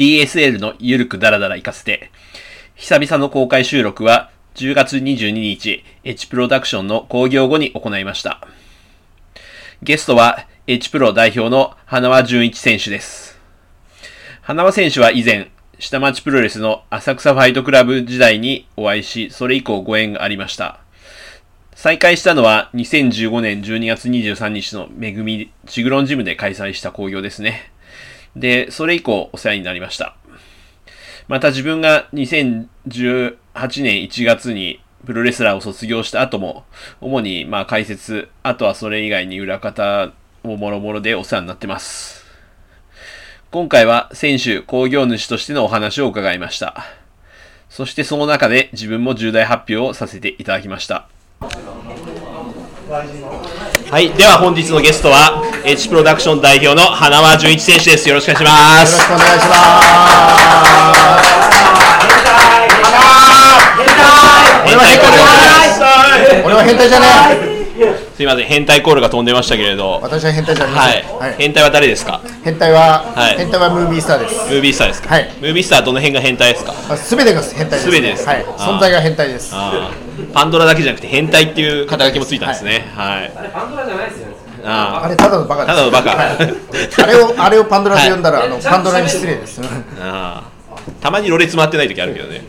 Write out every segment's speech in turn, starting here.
DSL のゆるくだらだら行かせて、久々の公開収録は10月22日、H プロダクションの興行後に行いました。ゲストは H プロ代表の花輪純一選手です。花輪選手は以前、下町プロレスの浅草ファイトクラブ時代にお会いし、それ以降ご縁がありました。再開したのは2015年12月23日のめぐみチグロンジムで開催した興行ですね。で、それ以降お世話になりました。また自分が2018年1月にプロレスラーを卒業した後も、主にまあ解説、あとはそれ以外に裏方をもろもろでお世話になってます。今回は選手、工業主としてのお話を伺いました。そしてその中で自分も重大発表をさせていただきました。はい、では本日のゲストは H プロダクション代表の花輪純一選手です。よろしくお願いします。よろしくお願いします。俺は変態じゃない。俺は変態じゃない。すみません、変態コールが飛んでましたけれど、私は変態じゃありまはい。はい。変態は誰ですか？変態は、はい変態はムービースターです。ムービースターですか、はいムービースターどの辺が変態ですか？すべてが変態です。全てですはい。存在が変態です。パンドラだけじゃなくて変態っていう肩書きもついたんですね。はい。パンドラじゃないですよね。ああれただのバカです。ただのバカはいあれをあれをパンドラで呼んだら、あのパンドラに失礼です。ーあーたまにろれつ回ってない時あるけどね。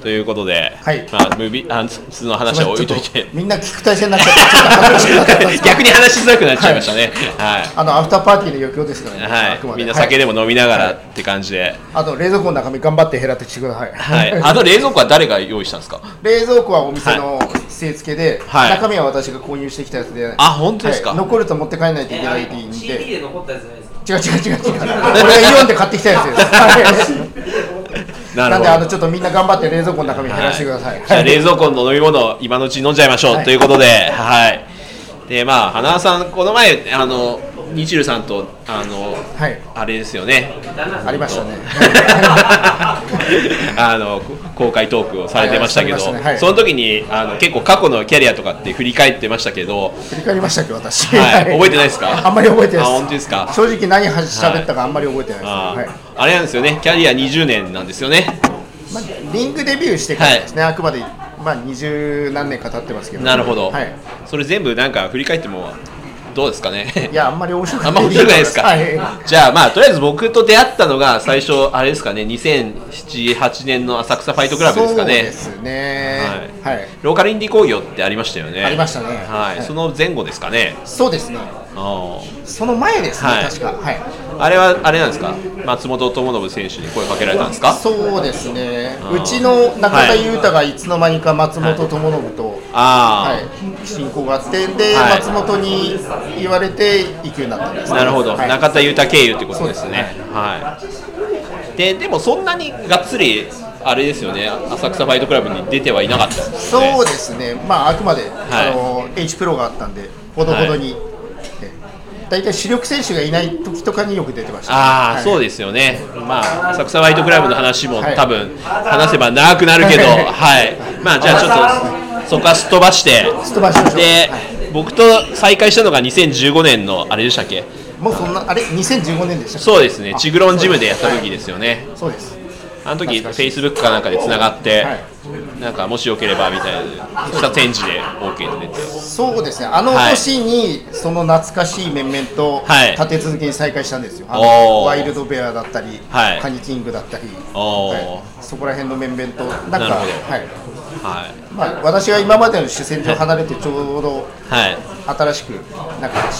はい。ということで、はいまあ、ムービーあの話は置いといてみんな聞く体制になっちゃった逆に話しづらくなっちゃいましたね。はい。あのアフターパーティーの余興ですからね。はい、みんな酒ではいも飲みながらって感じで、あと冷蔵庫の中身頑張って減らってきてください。はい、あの冷蔵庫は誰が用意したんですか冷蔵庫はお店の据え付けで、はい中身は私が購入してきたやつで、あ本当ですかはい残ると持って帰らないといけないって言っ CD て、で残ったやつじゃないですか。違う違う違う違う、俺がイオンで買ってきたやつです。はいななんであのちょっとみんな頑張って冷蔵庫の中身減らしてください。じゃあ冷蔵庫の飲み物を今のうちに飲んじゃいましょう、はいということで、はい。で、まあ、花輪さん、この前、あの、日ルさんと、あの、はい、あれですよね。ありましたね。あの公開トークをされてましたけど、はいはいねはいその時にあの結構過去のキャリアとかって振り返ってましたけど、振り返りましたっけ私。はい覚えてないですか？あんまり覚えてないです。あ本当ですか？正直何は喋ったかあんまり覚えてないです。あ,、れなんですよね、キャリア20年なんですよね。まあリングデビューしてからですね、あくまでまあ二十何年か経ってますけど。なるほど、はい。それ全部なんか振り返ってもどうですかね。いやあんまり面白く あんまくないですか、はい。じゃあまあとりあえず僕と出会ったのが最初あれですかね2007-8年の浅草ファイトクラブですかねそうですね。はい。ローカルインディ工業ってありましたよねありましたねはい、はいその前後ですかねそうですね。あその前ですね、はい。確か。はい。ああれはあれなんですか？松本智信選手に声かけられたんですか？そうですね。うちの中田裕太がいつの間にか松本智信と、はい、親交があって、で、はい。松本に言われて行くようになったんです、ね。なるほど、はい。中田裕太経由ってことですね。はい。ででもそんなにがっつりあれですよね。浅草ファイトクラブに出てはいなかったですよね。そうですね。まああくまで、はい。あの H プロがあったんで、ほどほどに。え大体主力選手がいない時とかによく出てました、ああ、はい。そうですよね、まあ、浅草ファイトクラブの話もはい。多分話せば長くなるけど、はい。はい、まあ、じゃあちょっとそこはすっ飛ばして、すっ飛ばしではい。僕と再会したのが2015年のあれでしたっけ、もうそんな、あれ、2015年でしたそうですね、チグロンジムでやった時ですよね、そうです。あの時フェイスブックかなんかでつながって、はい。なんかもしよければみたいな、した展示で OK で出て、そうですね、あのはい年にその懐かしい面々とはい。立て続けに再開したんですよ、あおー。のワイルドベアだったり、はい。カニキングだったり、はい。そこら辺の面々と、なんか、はい。はい、まあ、私が今までの主戦場を離れて、ちょうどはい、新しく、なんか、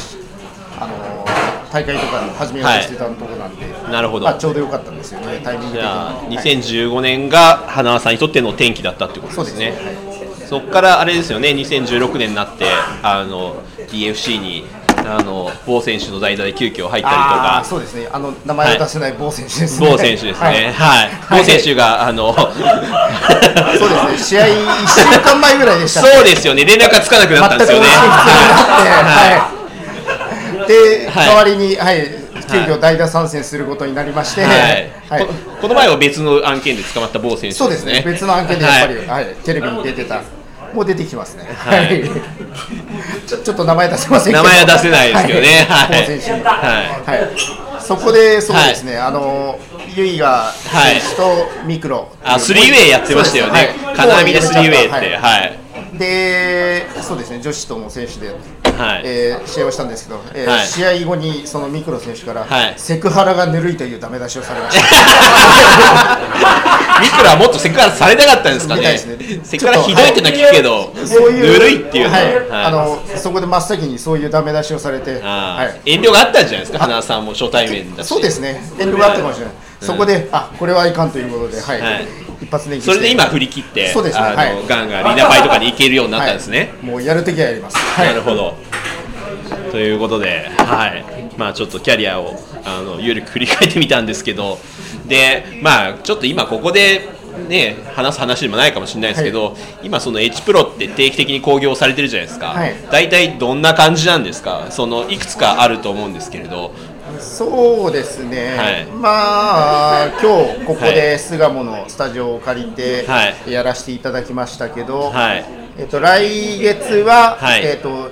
大会とか始めようとしてたところなんで、なるほど。まあ、ちょうどよかったんですよね、タイミング的に。じゃあ、はい。2015年が花輪さんにとっての転機だったってことですね。ね。そこからあれですよね、2016年になって、あの DFC にあの某選手の代打で急遽入ったりとか、そうですね、あの名前を出せない某選手ですね。某選手ですね、はい、某選手が、あの、そうですね、試合1週間前ぐらいでしたねそうですよね、連絡がつかなくなったんですよね。はい、で、はい。代わりに、はい、急遽代打参戦することになりまして、はい。はい。ここの前は別の案件で捕まった某選手ですね。そうですね、別の案件でやっぱり、はい。はい。テレビに出てた、もう出てきますね、ははい。い、ちょちょっと名前出せませんけど、名前は出せないですけどね。はい。某選手、ははい。そこでそうですね、あのユイガ選手とミクロ。あ、スリーウェイやってましたよね。金網でスリーウェイって。はい。はい。でそうですね。女子とも選手で、はい。えー試合をしたんですけど、えーはい。試合後にそのミクロ選手から、はい。セクハラがぬるいというダメ出しをされました。ミクラはもっとセクハラされたかったんですかね。ね。セクハラひどいってのは聞くけど、そういうぬるいっていうのは。い。はい。あのそこで真っ先にそういうダメ出しをされて、遠慮があったんじゃないですか、花輪さんも初対面だし。そうですね。遠慮があったかもしれない、そこであこれはいかんということで、はい。はい一発念それで今振り切って、そうですねあの、はいガンガンリーダーファイとかに行けるようになったんですね。はいもうやるときはやります、は いなるほど。ということで、はい、まあちょっとキャリアをあのゆるく振り返ってみたんですけど、で、まあちょっと今ここで。ね、話す話でもないかもしれないですけど、今その H プロって定期的に興行されてるじゃないですか、はい大体どんな感じなんですかそのいくつかあると思うんですけれどそうですね、はい。まあ今日ここで巣鴨のスタジオを借りてはい。やらせていただきましたけど、はい。えっと来月は、はい。えっと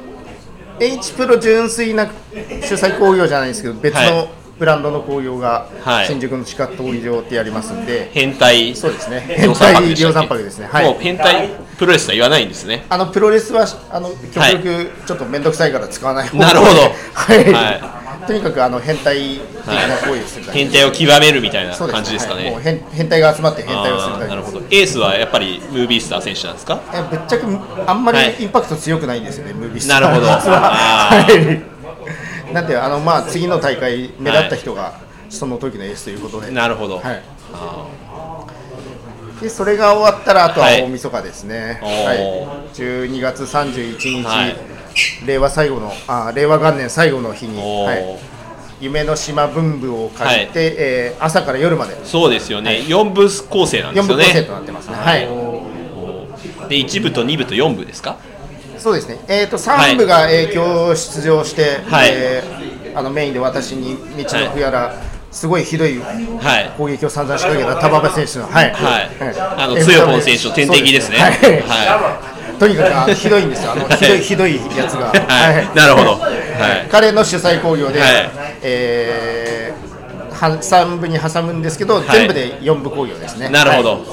H プロ純粋な主催工業じゃないですけど別はのブランドの工業がはい。新宿の地下闘技場ってやりますんで、変態。そうですね。変態量産泊ですね。はい。もう変態プロレスとは言わないんですね。あのプロレスはあの極はい。力ちょっと面倒くさいから使わない方なるほど。はい、はとにかくあの変態的な行為をするだけ。変態を極めるみたいな感じですかね。はい。変変態が集まって変態をするなるほど。エースはやっぱりムービースター選手なんですか？えぶっちゃけあんまりはい。インパクト強くないんですよね、ムービースター。なるほど。実は。い。なんであのまあ次の大会目立った人がその時のエースということで、なるほど、はい、あでそれが終わったらあとははい。大晦日ですね、おー。はい、12月31日、はい令和最後のあ令和元年最後の日に、はい、夢の島文部を借りて、えー朝から夜まで。そうですよね、4部構成なんで4部構すよね成となってますね。はい。で1部と2部と4部ですか？そうですね、えー、と3部が、えー今日出場して、はい。えーあのメインで私に道のくやら、すごいひどいはい。攻撃を散々仕掛けた玉場選手の、はい。はい。あのえーつよぽん選手の天敵ですね。そうはい。はとにかくひどいんですよ、あの ひどいひどいやつが、はい。なるほど。はい。彼の主催工業で、はい。えーは3部に挟むんですけど、い。全部で4部工業ですね。なるほど、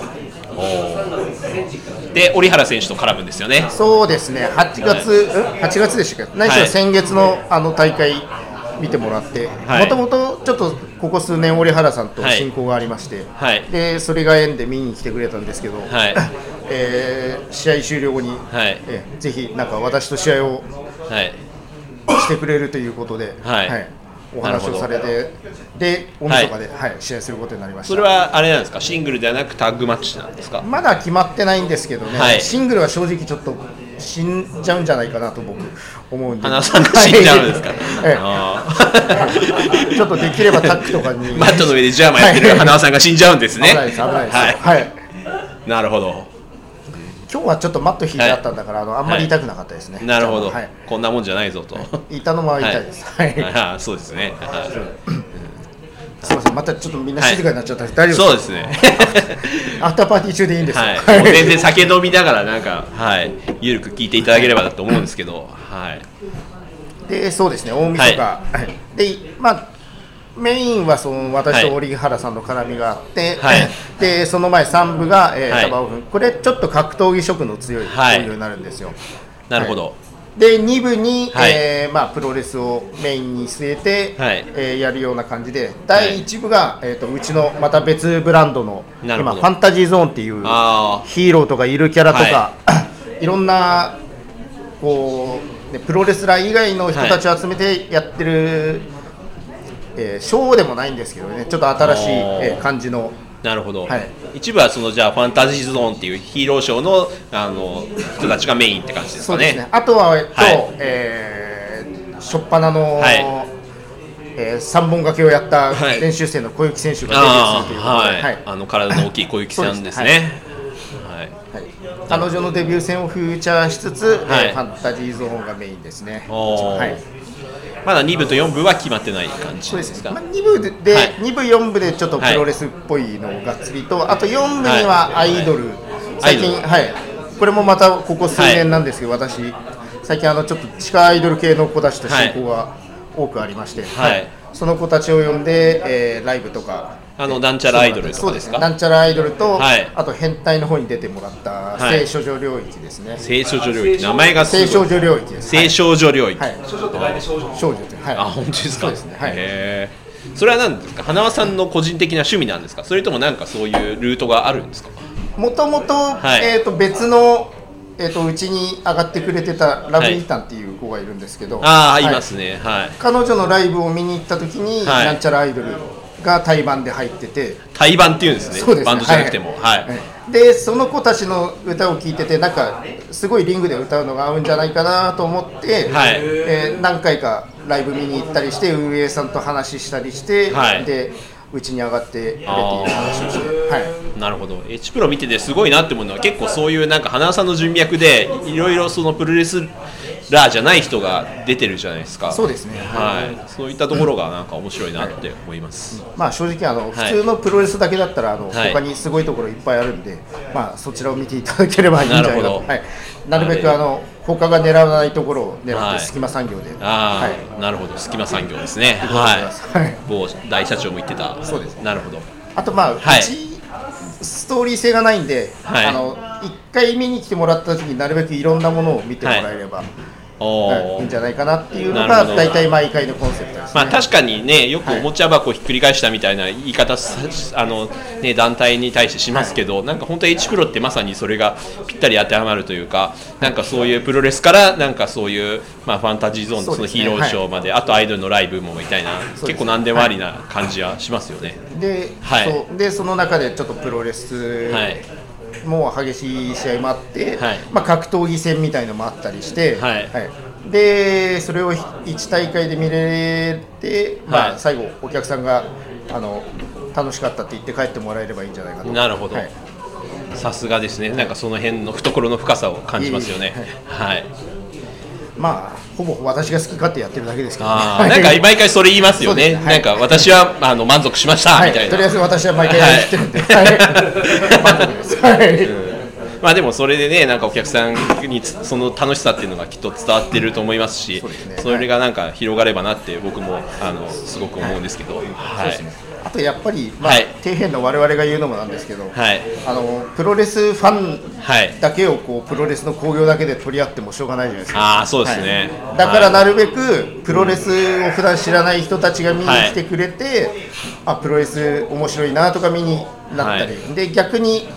で織原選手と絡むんですよね。そうですね、8月、うん？8月でしたっけ、何しろはい。先月のあの大会見てもらって、はい。もともとちょっとここ数年、折原さんとはい。親交がありまして、はい。でそれが縁で見に来てくれたんですけど、はい えー試合終了後に、はい。えーぜひなんか私と試合をはい。してくれるということで、はい。お話をされて、で、大晦日で、はい。試合することになりました。それはあれなんですか？シングルではなくタッグマッチなんですか？まだ決まってないんですけどね、はい。シングルは正直ちょっと死んじゃうんじゃないかなと僕思うんで。花さんが死んじゃうんですか、ちょっとできればタックとかに。ーマットの上でジャーマンやってるはい花輪さんが死んじゃうんですね。危ないです危ないです。はい、はい。なるほど今日はちょっとマット引いてあったんだから、あのあんまり痛くなかったですね、なるほど、はい、こんなもんじゃないぞと、痛のは痛いです、はい。あーそうですね、はい。すみません。またちょっとみんな静かになっちゃった、大丈夫そうですね。アフターパーティー中でいいんですよ、はい、全然酒飲みながらなんか、はい、ゆるく聞いていただければなと思うんですけど、はい、でそうですね。大晦日、ははい。でまあメインはその私とはい織原さんの絡みがあって、はい。でその前3部が、えーはい。サバオフンこれちょっと格闘技色の強いはい。になるんですよ、なるほど、で2部に、はい。えーまあ、プロレスをメインに据えて、はい。えーやるような感じで第1部が、えー、とうちのまた別ブランドの今ファンタジーゾーンっていうあヒーローとかいるキャラとか、い、ろんなこう、ね、プロレスラー以外の人たちを集めてやってる、えーショーでもないんですけどねちょっと新しい、えー感じの。なるほど、はい。一部はそのじゃあファンタジーゾーンっていうヒーローショーのあの人たちがメインって感じですかね。そうですね。あとは、えっとはいえー、初っ端の、はい。えー、3本掛けをやったはい。練習生の小雪選手がデビューあするということで、あはい、はい。あの体の大きい小雪さんですね。彼女のデビュー戦をフューチャーしつつ、はい。えーファンタジーゾーンがメインですね。はいまだ2部と4部は決まってない感じですすまあ、2部で、ではい。2部、4部でちょっとプロレスっぽいのをがっつりと、あと4部にはアイドル、最近、はい、これもまたここ数年なんですけど、私、最近あの、ちょっと地下アイドル系の子たちと親交が多くありまして、はい。その子たちを呼んで、えーライブとかあのなんちゃらアイドルとそうでか？ですかす。なんちゃらアイドルと、はい。あと変態の方に出てもらったはい。聖少女領域ですね、聖少女領域名前が聖少女領域です。聖少女領域、少女って書いて少女。少女ってはい。あ本当ですか？そうですね。はい。へー。それは何ですか？花輪さんの個人的な趣味なんですか？それともなんかそういうルートがあるんですか？もともと,、はい。えー、と別のえー、とうちに上がってくれてたラブイータンっていう子がいるんですけど、ああ、はい。いますね。はい。彼女のライブを見に行った時に、はい。なんちゃらアイドルが対バンで入ってて。対バンっていうんですね。そうですね。バンドじゃなくても。はい、でその子たちの歌を聴いててなんかすごいリングで歌うのが合うんじゃないかなと思って、はい。えー何回かライブ見に行ったりして運営さんと話したりして、はい。でうちに上がってくれって話をして、はい、なるほど。H プロ見ててすごいなって思うのは結構そういうなんか花輪さんの人脈でいろいろそのプロレスラーじゃない人が出てるじゃないですか。そうですね。はい。そういったところがなんか面白いなって思います、まあ正直あの、はい。普通のプロレスだけだったらあの、はい。他にすごいところいっぱいあるんで、まあそちらを見ていただければいいんじゃないか。とはい、なるべくあの他が狙わないところを狙はい。って隙間産業で、ああ、はい、なるほど。隙間産業ですね。はい。はい。某大社長も言ってた。そうです。なるほど。あとまあ、はい。うちストーリー性がないんで、はい。あの一回見に来てもらった時になるべくいろんなものを見てもらえれば、おはいーいいんじゃないかなっていうのが大体毎回のコンセプトですね。まあ確かにねよくはいおもちゃ箱をひっくり返したみたいな言い方さあのね団体に対してしますけど、なんか本当 H プロってまさにそれがぴったり当てはまるというか、なんかそういうプロレスからなんかそういうまあファンタジーゾーンのそのヒーローショーまで、あとアイドルのライブもみたいなす結構何でもありな感じはしますよね。で,、はい。そうでその中でちょっとプロレスはいも激しい試合もあって、はい。まあ、格闘技戦みたいのもあったりして、はい。でそれを1大会で見れて、まあ、はい。最後お客さんがあの楽しかったって言って帰ってもらえればいいんじゃないかと。なるほど。はい。さすがですね。なんかその辺の懐の深さを感じますよね。はい。まあほぼ私が好き勝手やってるだけですけど、ね、なんか毎回それ言いますよね。はい。なんか私はあの満足しましたはい。みたいな。とりあえず私は毎回やってるんで、はい。満足です。はいまあでもそれでねなんかお客さんにつその楽しさっていうのがきっと伝わってると思いますしね。それがなんか広がればなって僕もあのすごく思うんですけど、はい。あとやっぱり、まあはい。底辺の我々が言うのもなんですけど、はい。あのプロレスファンはい。だけをこうプロレスの興行だけで取り合ってもしょうがないじゃないですか。ああそうですね、はい。だからはいなるべくプロレスを普段知らない人たちが見に来てくれて、あプロレス面白いなとか見になったり、はで逆に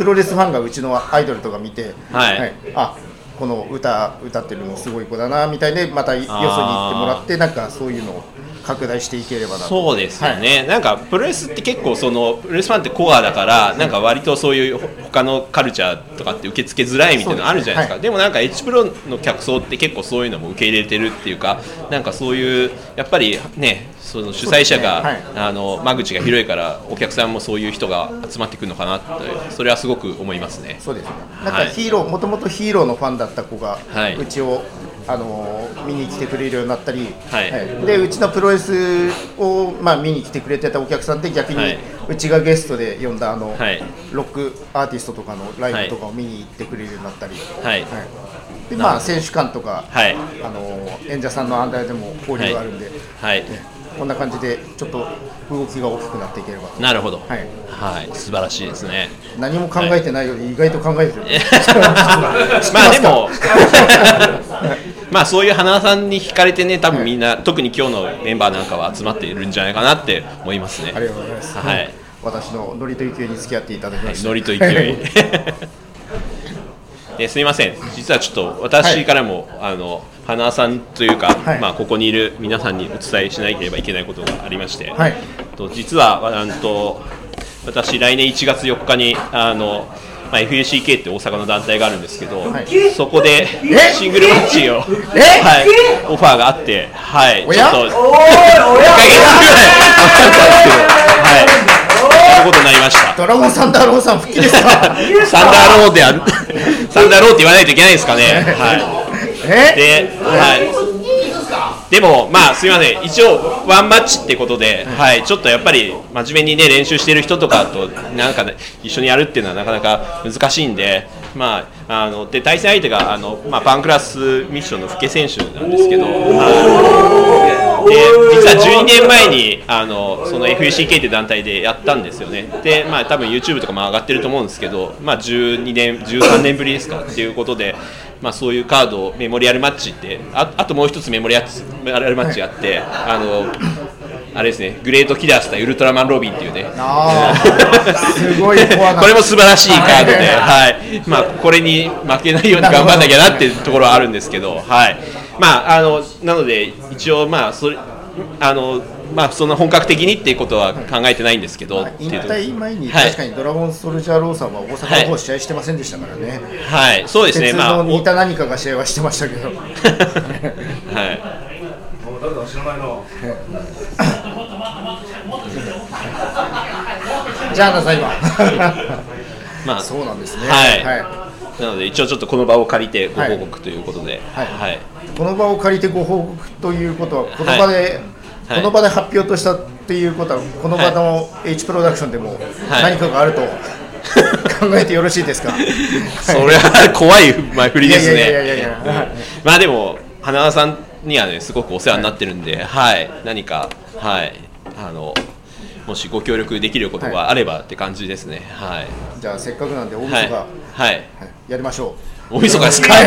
プロレスファンがうちのアイドルとか見て、はい。あこの歌歌ってるのすごい子だなみたいでまたよそに行ってもらってなんかそういうのを拡大していければなと。そうですよね、なんかプロレスって結構そのプロレスファンってコアだからなんか割とそういうほ他のカルチャーとかって受け付けづらいみたいなのあるじゃないですか。はい。でもなんか H プロの客層って結構そういうのも受け入れてるっていうかなんかそういうやっぱりねその主催者が、そうですね。あの間口が広いからお客さんもそういう人が集まってくるのかなってそれはすごく思いますね。そうですね。なんはいかヒーローもともとヒーローのファンだった子が、はい。うちをあのー見に来てくれるようになったり、はい。でうちのプロレスを、まあ、見に来てくれてたお客さんで逆に、はい。うちがゲストで呼んだあの、はい。ロックアーティストとかのライブとかを見に行ってくれるようになったり、はい。でまあ、選手間とか、はい。あのー演者さんの案内でも交流があるんで、はい。こんな感じでちょっと動きが大きくなっていければと。なるほど。はい。はい、素晴らしいですね。何も考えてないより意外と考えてる、まあでも まあそういう花さんに惹かれてね多分みんな、特に今日のメンバーなんかは集まっているんじゃないかなって思いますね。ありがとうございます。はい。私のノリと勢いに付き合っていただきまして。ノリと勢い。ですみません。実はちょっと私からも、あの花さんというか、はい。まあ、ここにいる皆さんにお伝えしなければいけないことがありまして、はい。と実はあのと私来年1月4日にあの、まあ、FUCK って大阪の団体があるんですけど、はい。そこでえ？シングルマッチを、はい、オファーがあって、はい、ちょっと1ヶ月ぐらいあったんですけど、はい、ことになりました。ドラゴンサンダーローさん復帰ですか？サンダーローであるサンダーローって言わないといけないですかね？はえ？い。で、はい。でも、まあ、すみません、一応、ワンマッチってことで、はい、ちょっとやっぱり、真面目にね、練習してる人とかと、なんか、ね、一緒にやるっていうのはなかなか難しいんで、まあ、あの、で、対戦相手が、あの、まあ、パンクラスミッションの福家選手なんですけど、実は12年前にあのその FUCK って団体でやったんですよね。でまあ多分 YouTube とかも上がってると思うんですけどまあ12年13年ぶりですか。っていうことでまあそういうカードメモリアルマッチってああともう一つメモリアルマッチがあってあのあれですねグレートキラース対ウルトラマンロビンっていうね。すごいこれも素晴らしいカードで、はい。まあ、これに負けないように頑張んなきゃなっていうところはあるんですけど、はいまあ、あのなので、一応、まあそれあのまあ、そんな本格的にっていうことは考えてないんですけど、って引いうと退前にはい。確かにドラゴンソルジャーローさんは大阪の方試合してませんでしたからね、はい、そうですね、鉄まあ、似た何かが試合はしてましたけど。はい、誰だ知らないなじゃあなさい今。まあ、そうなんですね。はい。はなので、一応ちょっとこの場を借りてご報告ということで、はい。はい、この場を借りてご報告ということはこの場で、はい。この場で発表としたっていうことはこの場の H プロダクションでもはい。何かがあると 考えてよろしいですか、それは怖い前振りですね。まあでも花輪さんにはねすごくお世話になってるんで、はい、何かはい。あのもしご協力できることがあればって感じですね。はい。じゃあせっかくなんで大晦日、はい。ははい。い。やりましょう大晦日ですか。はい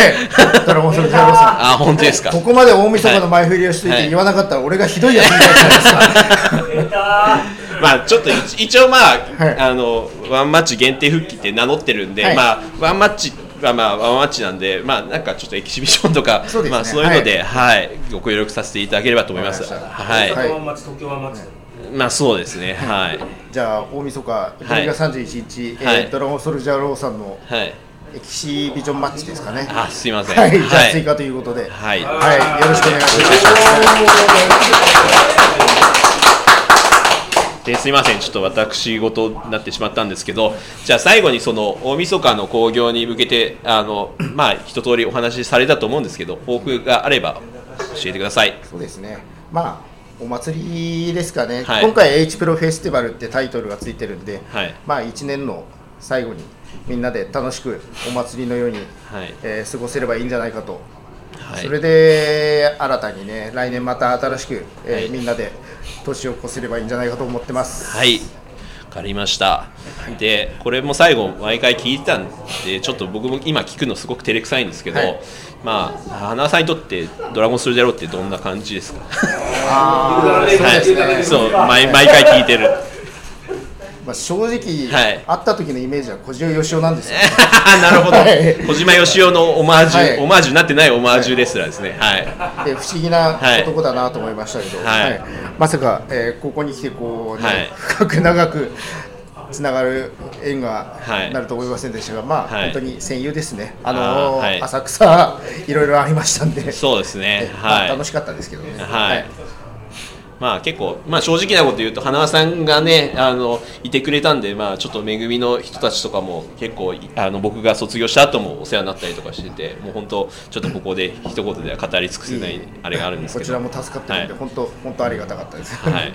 ドラゴンソルジャーローさんあ本当ですか。ここまで大晦日の前振りをしていはいて言わなかったら俺がひどいやつみたいじゃないですかまあちょっと一一応まあ、はいあのワンマッチ限定復帰って名乗ってるんで、はいまあワンマッチはまあワンマッチなんでまあなんかちょっとエキシビションとかそうねまあそういうので、はい、ご協力させていただければと思います。まはい。まあそうですね。はい。じゃあ大晦日12月31日、えーはいドラゴンソルジャーローさんのはい。エキシビジョンマッチですかねあすいません。はい、じゃあはい。追加ということで、はい。はい、よろしくお願いします。ですいません、ちょっと私事になってしまったんですけど、じゃあ最後にその大晦日の興行に向けて、あのまあ一通りお話しされたと思うんですけど、抱負があれば教えてください。そうですね。まあお祭りですかね。はい今回 H プロフェスティバルってタイトルがついてるんで、はいまあ一年の最後にみんなで楽しくお祭りのように、はい。えー過ごせればいいんじゃないかと。はいそれで新たにね来年また新しく、えーはいみんなで年を越せればいいんじゃないかと思ってます。はい。わかりました。で、これも最後、毎回聞いてたんで、ちょっと僕も今聞くのすごく照れくさいんですけど、はいまあ、花輪さんにとって、ドラゴンスルジャロってどんな感じですか？そう毎回聞いてる。まあ正直、はい。会った時のイメージは小塩義雄なんですよ。なるほど。はい。小島よしおのオマージュ、はい。オマージュになってないオマージュレスラーですね。はい。で不思議なはい。男だなと思いましたけど、はい。まさか、えーここに来てこう、ねはい。深く長くつながる縁がはい。なると思いませんでしたが、まあ、はい。本当に戦友ですね、あのーはい。浅草、いろいろありましたんで、そうですね。まあはい。楽しかったですけどね。はいまあ結構、まあ、正直なこと言うと花輪さんがねあのいてくれたんで、まあ、ちょっと恵みの人たちとかも結構あの僕が卒業した後もお世話になったりとかしててもう本当ちょっとここで一言では語り尽くせないあれがあるんですけど。こちらも助かってるんで、はい。本当、本当ありがたかったです。はい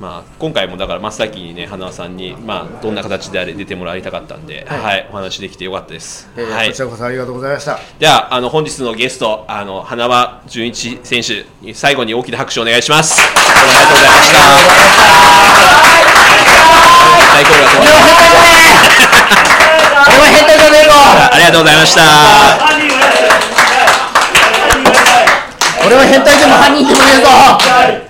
まあ、今回もだから真っ先にね花輪さんに、まあ、どんな形であれ出てもらいたかったんで、ははいいお話できてよかったです。えーはいこちらこそありがとうございました。ではあの本日のゲストあの花輪純一選手に最後に大きな拍手をお願いします。ありがとうございました。大統領と俺は変態じゃねえぞありがとうございました。俺は変態でも犯人でもねえぞ